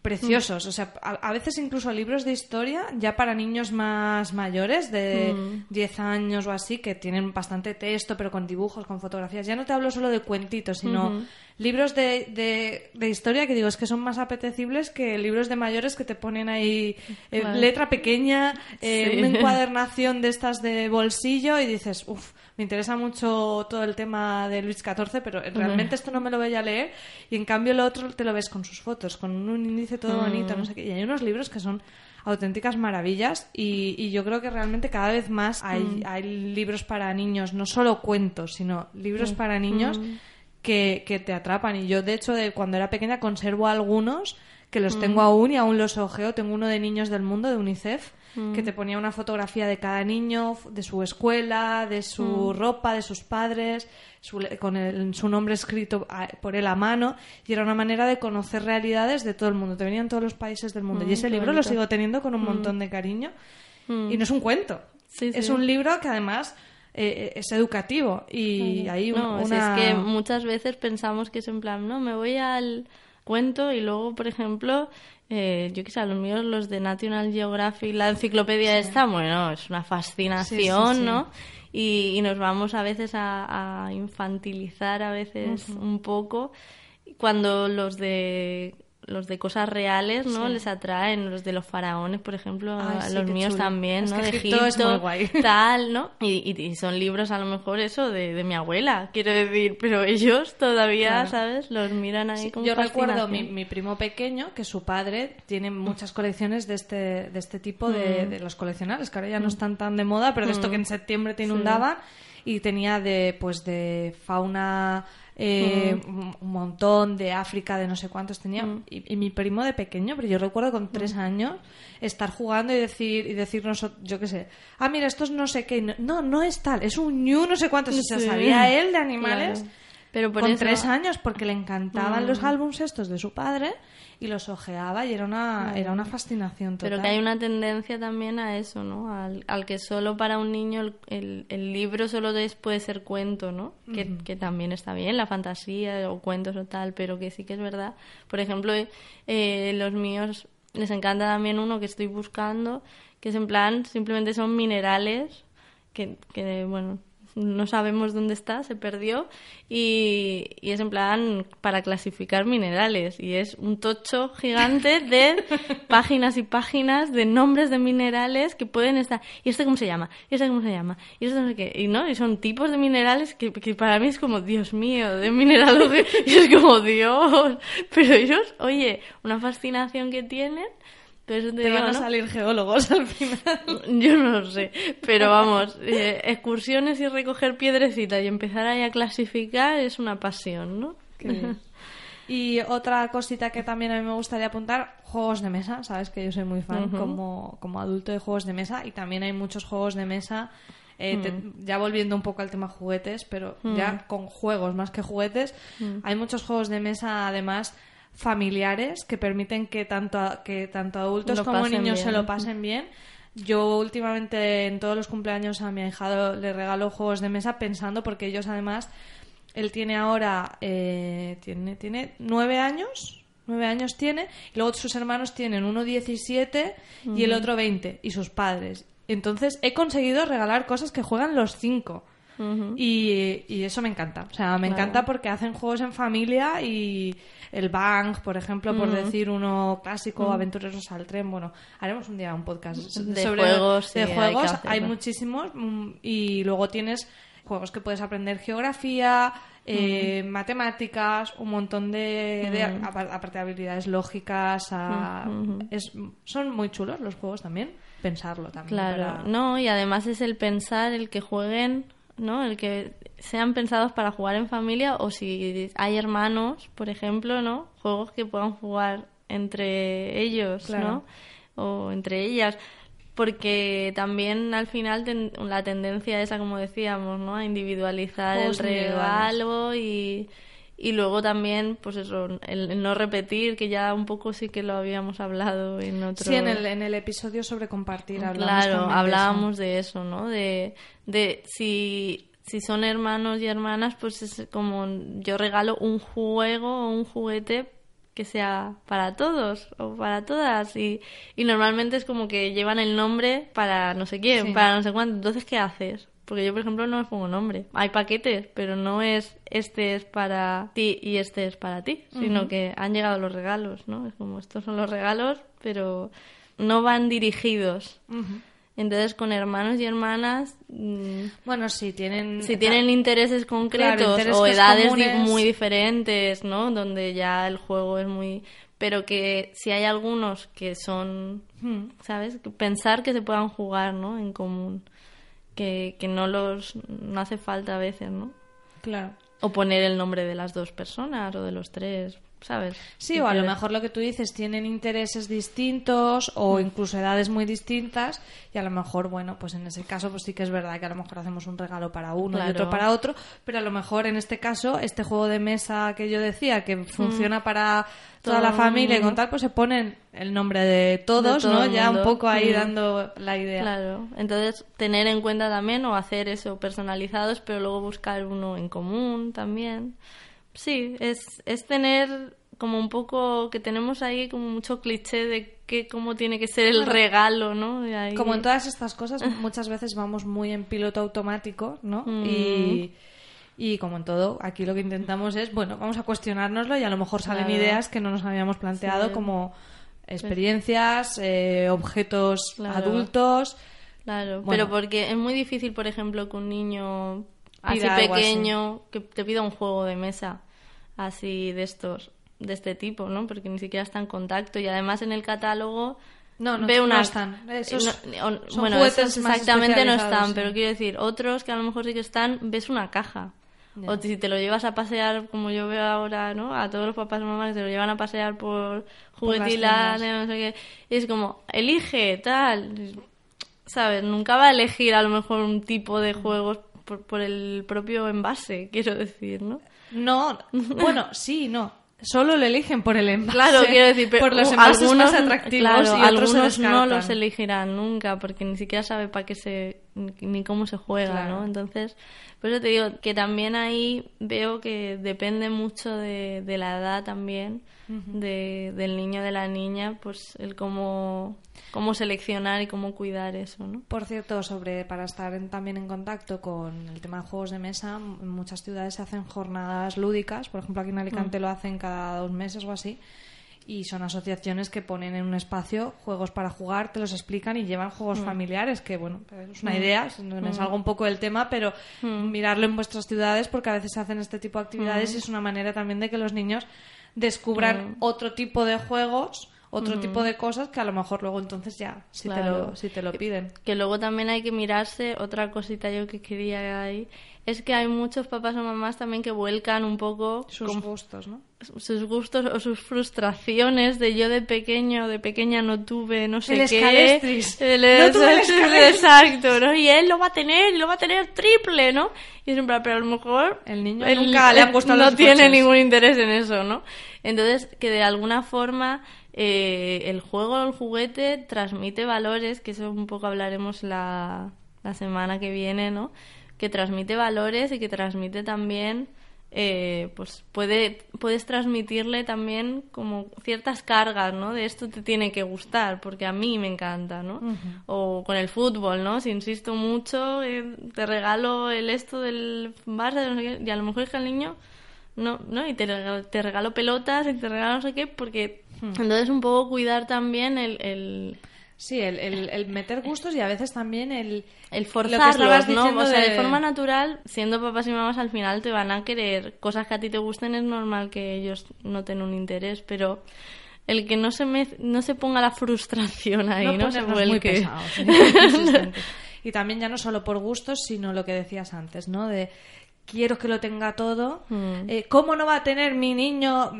Preciosos, o sea, a, a veces incluso libros de historia ya para niños más mayores, de 10 años o así, que tienen bastante texto, pero con dibujos, con fotografías. Ya no te hablo solo de cuentitos, sino libros de, de, de historia que digo, es que son más apetecibles que libros de mayores que te ponen ahí eh, letra pequeña, eh, Sí. una encuadernación de estas de bolsillo y dices, uff, me interesa mucho todo el tema de Luis XIV, pero realmente esto no me lo voy a leer y en cambio lo otro te lo ves con sus fotos, con un índice todo bonito, no sé qué. Y hay unos libros que son auténticas maravillas y, y yo creo que realmente cada vez más hay, hay libros para niños, no solo cuentos, sino libros para niños que, que te atrapan. Y yo, de hecho, de cuando era pequeña conservo algunos que los tengo aún y aún los ojeo. Tengo uno de Niños del Mundo, de UNICEF, que te ponía una fotografía de cada niño, de su escuela, de su ropa, de sus padres, su con el- su nombre escrito a- por él a mano. Y era una manera de conocer realidades de todo el mundo. Te venían todos los países del mundo. y ese qué libro lo sigo teniendo con un montón de cariño. Y no es un cuento. Sí, Es sí. un libro que además eh, es educativo. Y hay un- No, si una... es que muchas veces pensamos que es en plan, no, me voy al cuento y luego, por ejemplo, eh, yo qué sé, los míos, los de National Geographic, la enciclopedia esta, bueno, es una fascinación, Sí, sí, sí. ¿no? Y, y nos vamos a veces a, a infantilizar a veces un poco cuando los de los de cosas reales, ¿no? Les atraen los de los faraones, por ejemplo, Ay, a sí, los míos chulo. también, Es ¿no? que de Egipto es muy guay. tal, ¿no? Y, y- son libros a lo mejor eso de, de mi abuela, quiero decir, pero ellos todavía, Claro. ¿sabes? Los miran ahí con Yo recuerdo mi, mi primo pequeño que su padre tiene muchas colecciones de este, de este tipo de, de los coleccionables, que ahora ya no están tan de moda, pero de esto que en septiembre te inundaban y tenía de pues de fauna eh, un un montón de África, de no sé cuántos tenía. Y, y mi primo de pequeño, pero yo recuerdo con tres años estar jugando y decir, y decirnos, yo qué sé, ah, mira, esto es no sé qué. No, no, es tal, es un ñu, no sé cuántos. Sí. sabía él de animales. Claro. Pero por con eso- Mm. tres años porque le encantaban los álbums estos de su padre y los ojeaba y era una, era una fascinación total. Pero que hay una tendencia también a eso, ¿no? Al, al que solo para un niño el, el- el libro solo es, puede ser cuento, ¿no? Que, que también está bien, la fantasía o cuentos o tal, pero que sí que es verdad. Por ejemplo, eh, los míos les encanta también uno que estoy buscando, que es en plan, simplemente son minerales que, que bueno, no sabemos dónde está, se perdió y, y es en plan para clasificar minerales y es un tocho gigante de páginas y páginas de nombres de minerales que pueden estar y este cómo se llama y este cómo se llama y este no sé qué y no y son tipos de minerales que, que para mí es como Dios mío de mineralogía y es como Dios pero ellos oye una fascinación que tienen pero eso te, Te digo, van a ¿no? salir geólogos al final. Yo no lo sé, pero vamos, eh, excursiones y recoger piedrecitas y empezar ahí a clasificar es una pasión, ¿no? Y otra cosita que también a mí me gustaría apuntar, juegos de mesa. Sabes que yo soy muy fan como, como adulto de juegos de mesa y también hay muchos juegos de mesa. eh, te- ya volviendo un poco al tema juguetes, pero ya con juegos más que juguetes, hay muchos juegos de mesa además familiares que permiten que tanto, a- que tanto adultos Lo como niños se lo pasen bien. Yo últimamente en todos los cumpleaños a mi ahijado le regalo juegos de mesa pensando porque ellos además él tiene ahora eh, tiene tiene nueve años nueve años tiene y luego sus hermanos tienen uno 17 y el otro 20 y sus padres. Entonces he conseguido regalar cosas que juegan los cinco y, y eso me encanta o sea me Claro. encanta porque hacen juegos en familia y el Bang, por ejemplo, por decir uno clásico, Aventureros al tren. Bueno, haremos un día un podcast De sobre juegos, de hay juegos. hacerlo. hay muchísimos mm, y luego tienes juegos que puedes aprender geografía, eh, matemáticas, un montón de, de- apa- aparte de habilidades lógicas, a- es- son muy chulos los juegos también, pensarlo también. Claro, para- no, y además es el pensar, el que jueguen, ¿no? El que sean pensados para jugar en familia o si hay hermanos, por ejemplo, ¿no? Juegos que puedan jugar entre ellos, Claro. ¿no? O entre ellas. Porque también al final ten- la tendencia esa, como decíamos, ¿no? A individualizar Juegos el regalo y, y luego también, pues eso, el, el no repetir, que ya un poco sí que lo habíamos hablado en otro... Sí, en el, en el episodio sobre compartir hablamos Claro, también de eso. hablábamos de eso, ¿no? De, de si, si son hermanos y hermanas, pues es como yo regalo un juego o un juguete que sea para todos o para todas y, y normalmente es como que llevan el nombre para no sé quién, Sí. para no sé cuánto. Entonces, ¿qué haces? Porque yo, por ejemplo, no me pongo nombre. Hay paquetes, pero no es este es para ti y este es para ti, sino que han llegado los regalos, ¿no? Es como estos son los regalos, pero no van dirigidos. Entonces, con hermanos y hermanas, mm, Bueno, sí, tienen... si tienen intereses concretos Claro, intereses o edades comunes. muy diferentes, ¿no? Donde ya el juego es muy... Pero que si hay algunos que son. ¿sabes? Pensar que se puedan jugar, ¿no? En común. Que, que no los... No hace falta a veces, ¿no? Claro. O poner el nombre de las dos personas o de los tres, ¿sabes? Sí, o a lo mejor lo que tú dices, tienen intereses distintos o Mm. incluso edades muy distintas y a lo mejor, bueno, pues en ese caso pues sí que es verdad que a lo mejor hacemos un regalo para uno y otro para otro, pero a lo mejor en este caso este juego de mesa que yo decía que funciona para toda Mm. Todo la familia y con tal, pues se ponen el nombre de todos, todo ¿no? Ya un poco ahí Mm. dando la idea. Claro, entonces tener en cuenta también o hacer eso personalizados, pero luego buscar uno en común también. Sí, es, es tener como un poco que tenemos ahí como mucho cliché de que cómo tiene que ser el regalo, ¿no? Ahí- Como en todas estas cosas, muchas veces vamos muy en piloto automático, ¿no? Mm. Y, y como en todo, aquí lo que intentamos es, bueno, vamos a cuestionárnoslo y a lo mejor salen Claro. ideas que no nos habíamos planteado, Sí. como experiencias, eh, objetos Claro. adultos. Claro, Bueno. pero porque es muy difícil, por ejemplo, que un niño así pequeño que te pida un juego de mesa así de estos de este tipo, ¿no? Porque ni siquiera está en contacto y además en el catálogo No, no, ve no una están. Esos no- o- son bueno, esos exactamente no están, sí. pero quiero decir, otros que a lo mejor sí que están, ves una caja. O si te lo llevas a pasear, como yo veo ahora, ¿no? A todos los papás y mamás que se lo llevan a pasear por Por las juguetilandia, no sé qué. Y es como, elige, tal. ¿Sabes? Nunca va a elegir a lo mejor un tipo de juegos por, por el propio envase, quiero decir, ¿no? No, bueno, sí, no. Solo lo eligen por el envase. Claro, quiero decir, pero por los envases algunos, más atractivos claro, y otros se algunos no los elegirán nunca porque ni siquiera sabe para qué se ni cómo se juega, Claro. ¿no? Entonces, por eso te digo que también ahí veo que depende mucho de, de la edad también de, del niño de la niña, pues el cómo cómo seleccionar y cómo cuidar eso, ¿no? Por cierto, sobre para estar en- también en contacto con el tema de juegos de mesa, en muchas ciudades se hacen jornadas lúdicas. Por ejemplo, aquí en Alicante lo hacen cada dos meses o así. Y son asociaciones que ponen en un espacio juegos para jugar, te los explican y llevan juegos familiares, que bueno, es una idea, me salgo un poco del tema, pero mirarlo en vuestras ciudades porque a veces se hacen este tipo de actividades y es una manera también de que los niños descubran otro tipo de juegos, otro tipo de cosas que a lo mejor luego entonces ya, si, te, lo, si te lo piden. Que luego también hay que mirarse, otra cosita yo que quería ahí, es que hay muchos papás o mamás también que vuelcan un poco sus gustos, ¿no? Sus gustos o sus frustraciones de yo de pequeño, de pequeña no tuve no sé El qué. escalestris. El- No tuve el escalestris. Exacto, ¿no? Y él lo va a tener, lo va a tener triple, ¿no? Y es plan, pero a lo mejor... El niño nunca le han gustado No los tiene coches. ningún interés en eso, ¿no? Entonces, que de alguna forma eh, el juego o el juguete transmite valores, que eso un poco hablaremos la, la semana que viene, ¿no? Que transmite valores y que transmite también, eh, pues puede, puedes transmitirle también como ciertas cargas, ¿no? De esto te tiene que gustar, porque a mí me encanta, ¿no? O con el fútbol, ¿no? Si insisto mucho, eh, te regalo el esto del Barça, de no sé qué, y a lo mejor es que el niño no, ¿no? Y te regalo, te regalo pelotas y te regalo no sé qué, porque entonces un poco cuidar también el, el, Sí, el, el- el meter gustos y a veces también el... El Lo que forzarlos, ¿no? O sea, de... de- forma natural, siendo papás y mamás, al final te van a querer cosas que a ti te gusten, es normal que ellos noten un interés, pero el que no se me, no se ponga la frustración ahí, ¿no? Se ponernos muy pesados, ¿eh? Y también ya no solo por gustos, sino lo que decías antes, ¿no? De quiero que lo tenga todo. Mm. Eh, ¿Cómo no va a tener mi niño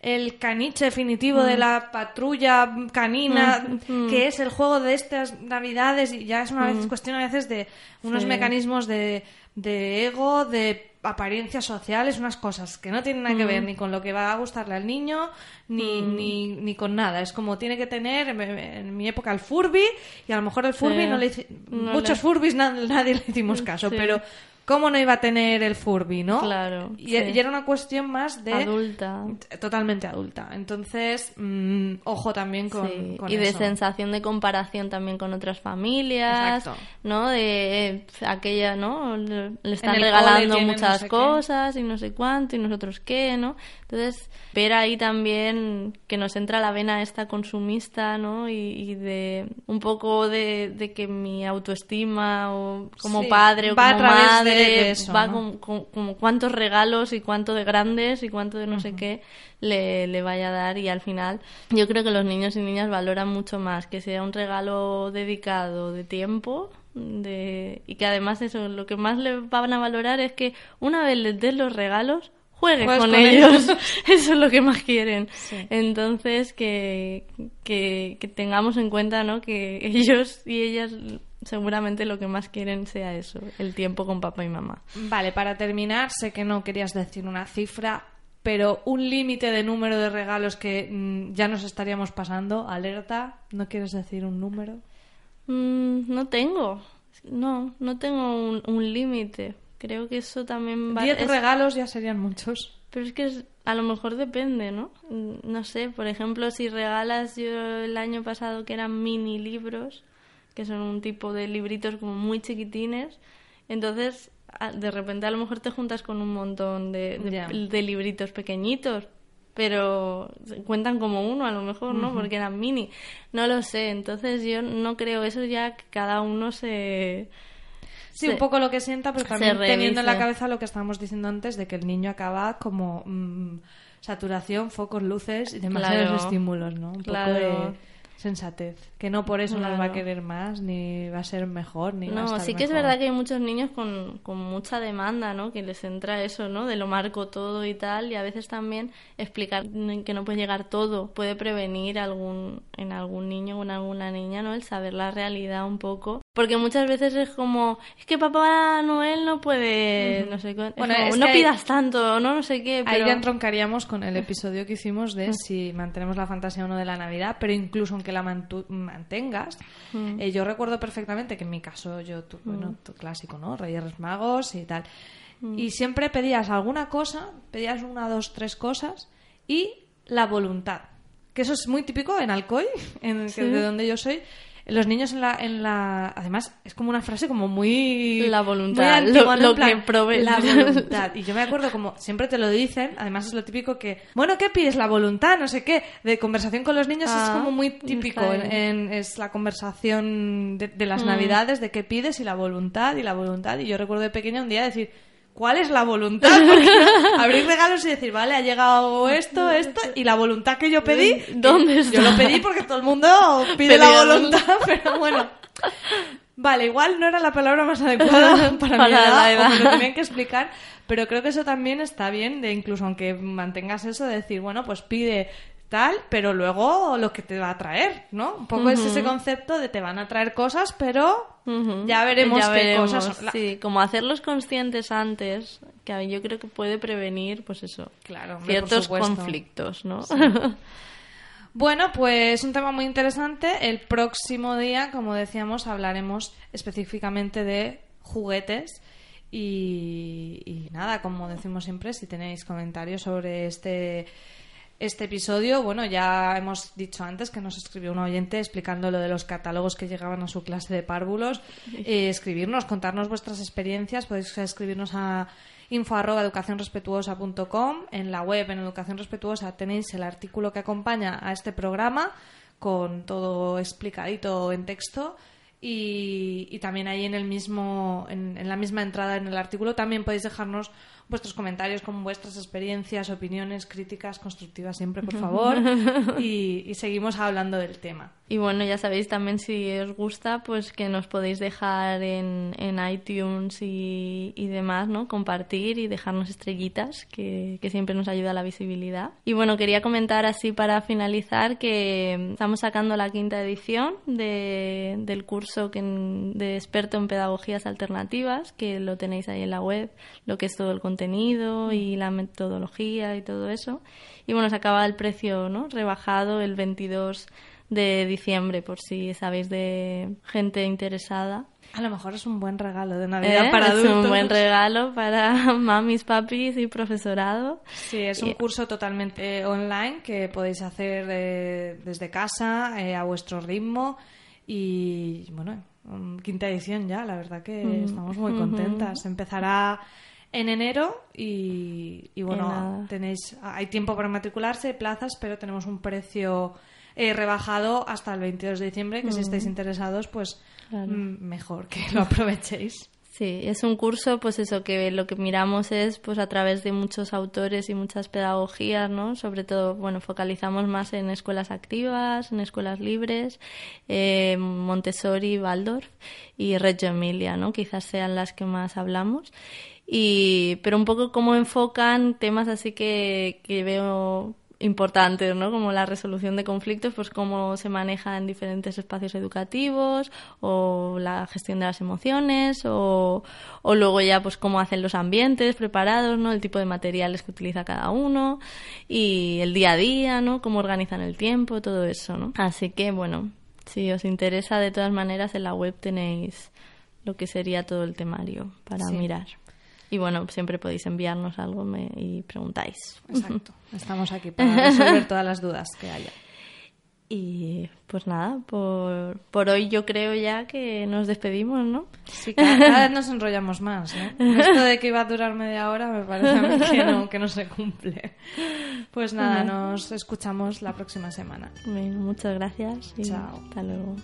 el caniche definitivo de la patrulla canina, Mm, que es el juego de estas navidades? Y ya es una vez cuestión a veces de unos Sí. mecanismos de, de ego, de apariencias sociales, unas cosas que no tienen nada que ver ni con lo que va a gustarle al niño, ni, ni, ni con nada. Es como tiene que tener, en, en mi época, el Furby, y a lo mejor el Furby Sí. no le No Muchos le- na- nadie le hicimos caso, Sí. pero ¿cómo no iba a tener el Furby, no? Claro, Y, sí. y era una cuestión más de... Adulta. Totalmente adulta. Entonces, mm, ojo también con, Sí, con y de sensación de comparación también con otras familias, Exacto. ¿no? De eh, aquella, ¿no? Le, le están regalando muchas no sé qué. cosas y no sé cuánto y nosotros qué, ¿no? Entonces, ver ahí también que nos entra la vena esta consumista, ¿no? Y, y de un poco de, de que mi autoestima o como Sí, padre o va a como de- madre de eso, va ¿no? con, cuántos regalos y cuánto de grandes y cuánto de no sé qué le, le vaya a dar y al final yo creo que los niños y niñas valoran mucho más que sea un regalo dedicado de tiempo de, y que además eso lo que más le van a valorar es que una vez les des los regalos juegues Juegues con, con ellos. ellos. eso es lo que más quieren Sí. entonces que, que, que tengamos en cuenta ¿no? que ellos y ellas seguramente lo que más quieren sea eso el tiempo con papá y mamá Vale, para terminar, sé que no querías decir una cifra, pero un límite de número de regalos que mm, ya nos estaríamos pasando, alerta, ¿no quieres decir un número? Mm, no tengo. No, no tengo un, un límite. Creo que eso también va... Diez es- regalos ya serían muchos. Pero es que es- a lo mejor depende, ¿no? Mm, No sé, por ejemplo, si regalas yo el año pasado que eran mini libros, que son un tipo de libritos como muy chiquitines, entonces de repente a lo mejor te juntas con un montón de, de- Ya. de libritos pequeñitos, pero cuentan como uno a lo mejor, ¿no? Porque eran mini. No lo sé, entonces yo no creo eso ya que cada uno se... Sí, se- un poco lo que sienta, pero también teniendo en la cabeza lo que estábamos diciendo antes de que el niño acaba como mm, saturación, focos, luces y demasiados Claro. estímulos, ¿no? Un Claro. poco de sensatez. Que no por eso nos va a Claro. querer más, ni va a ser mejor, ni va a No, estar sí que es mejor. verdad que hay muchos niños con, con mucha demanda, ¿no? Que les entra eso, ¿no? De lo marco todo y tal, y a veces también explicar que no puede llegar todo puede prevenir algún en algún niño o en alguna niña, ¿no? El saber la realidad un poco, porque muchas veces es como es que Papá Noel no puede, no sé, es Bueno, como, es no ahí- pidas tanto, no no sé qué, Ahí pero ya entroncaríamos con el episodio que hicimos de si mantenemos la fantasía o no de la Navidad, pero incluso aunque la mantu- mantengas, Mm. eh, yo recuerdo perfectamente que en mi caso yo, tu, bueno, tu clásico, ¿no? Reyes Magos y tal. Mm. Y siempre pedías alguna cosa, pedías una, dos, tres cosas y la voluntad. Que eso es muy típico en Alcoy, en, que- Sí. de donde yo soy. Los niños en la, en la... Además, es como una frase como muy... La muy voluntad, antigua, lo- plan, que provee. La voluntad. Y yo me acuerdo como siempre te lo dicen, además es lo típico que, bueno, ¿qué pides? La voluntad, no sé qué. De conversación con los niños es Ah, como muy típico. En, en- es la conversación de, de las Mm. navidades, de qué pides y la voluntad y la voluntad. Y yo recuerdo de pequeña un día decir, ¿cuál es la voluntad? Porque abrir regalos y decir, vale, ha llegado esto, esto, y la voluntad que yo pedí. ¿Dónde está? Yo lo pedí porque todo el mundo pide la voluntad, pero bueno. Vale, igual no era la palabra más adecuada para, Para mi edad, la o edad. me lo tenían que explicar, pero creo que eso también está bien, de incluso aunque mantengas eso, de decir, bueno, pues pide tal, pero luego lo que te va a traer, ¿no? Un poco es ese concepto de te van a traer cosas, pero ya veremos Ya qué veremos, cosas. La- Sí, como hacerlos conscientes antes, que yo creo que puede prevenir, pues eso, Claro, hombre, por ciertos conflictos, ¿no? Bueno, pues un tema muy interesante. El próximo día, como decíamos, hablaremos específicamente de juguetes. Y, y nada, como decimos siempre, si tenéis comentarios sobre este, este episodio, bueno, ya hemos dicho antes que nos escribió un oyente explicando lo de los catálogos que llegaban a su clase de párvulos. Eh, escribirnos, contarnos vuestras experiencias. Podéis escribirnos a info arroba educacionrespetuosa.com. En la web, en Educación Respetuosa, tenéis el artículo que acompaña a este programa con todo explicadito en texto. Y, y también ahí en el mismo en, en la misma entrada en el artículo también podéis dejarnos vuestros comentarios con vuestras experiencias, opiniones, críticas constructivas siempre, por favor. y, y seguimos hablando del tema. Y bueno, ya sabéis también si os gusta, pues que nos podéis dejar en, en iTunes y, y, demás, ¿no? Compartir y dejarnos estrellitas, que, que, siempre nos ayuda a la visibilidad. Y bueno, quería comentar así para finalizar que estamos sacando la quinta edición de, del curso que, de experto en pedagogías alternativas, que lo tenéis ahí en la web, lo que es todo el contenido y la metodología y todo eso. Y bueno, se acaba el precio, ¿no? Rebajado el 22 de diciembre, por si sabéis de gente interesada. A lo mejor es un buen regalo de Navidad ¿Eh? para adultos. Es un buen regalo para mamis, papis y profesorado. Sí, es un y... curso totalmente online que podéis hacer eh, desde casa, eh, a vuestro ritmo. Y bueno, quinta edición ya, la verdad que mm. estamos muy contentas. Empezará en enero y, y bueno, tenéis hay tiempo para matricularse, plazas, pero tenemos un precio eh, rebajado hasta el 22 de diciembre, que mm. si estáis interesados, pues claro. mejor que lo aprovechéis. Sí, es un curso, pues eso, que lo que miramos es, pues a través de muchos autores y muchas pedagogías, ¿no? Sobre todo, bueno, focalizamos más en escuelas activas, en escuelas libres, eh, Montessori, Waldorf y Reggio Emilia, ¿no? Quizás sean las que más hablamos. Y, pero un poco cómo enfocan temas así que, que veo importantes, ¿no? Como la resolución de conflictos, pues cómo se maneja en diferentes espacios educativos, o la gestión de las emociones, o, o luego ya pues cómo hacen los ambientes preparados, ¿no? El tipo de materiales que utiliza cada uno, y el día a día, ¿no? Cómo organizan el tiempo, todo eso, ¿no? Así que, bueno, si os interesa, de todas maneras, en la web tenéis lo que sería todo el temario para sí. mirar. Y bueno, siempre podéis enviarnos algo me, y preguntáis. Exacto. Estamos aquí para resolver todas las dudas que haya. Y pues nada, por, por hoy yo creo ya que nos despedimos, ¿no? Sí, cada, cada vez nos enrollamos más, ¿no? Esto de que iba a durar media hora me parece a mí que no, que no se cumple. Pues nada, nos escuchamos la próxima semana. Bueno, muchas gracias. Chao. Hasta luego.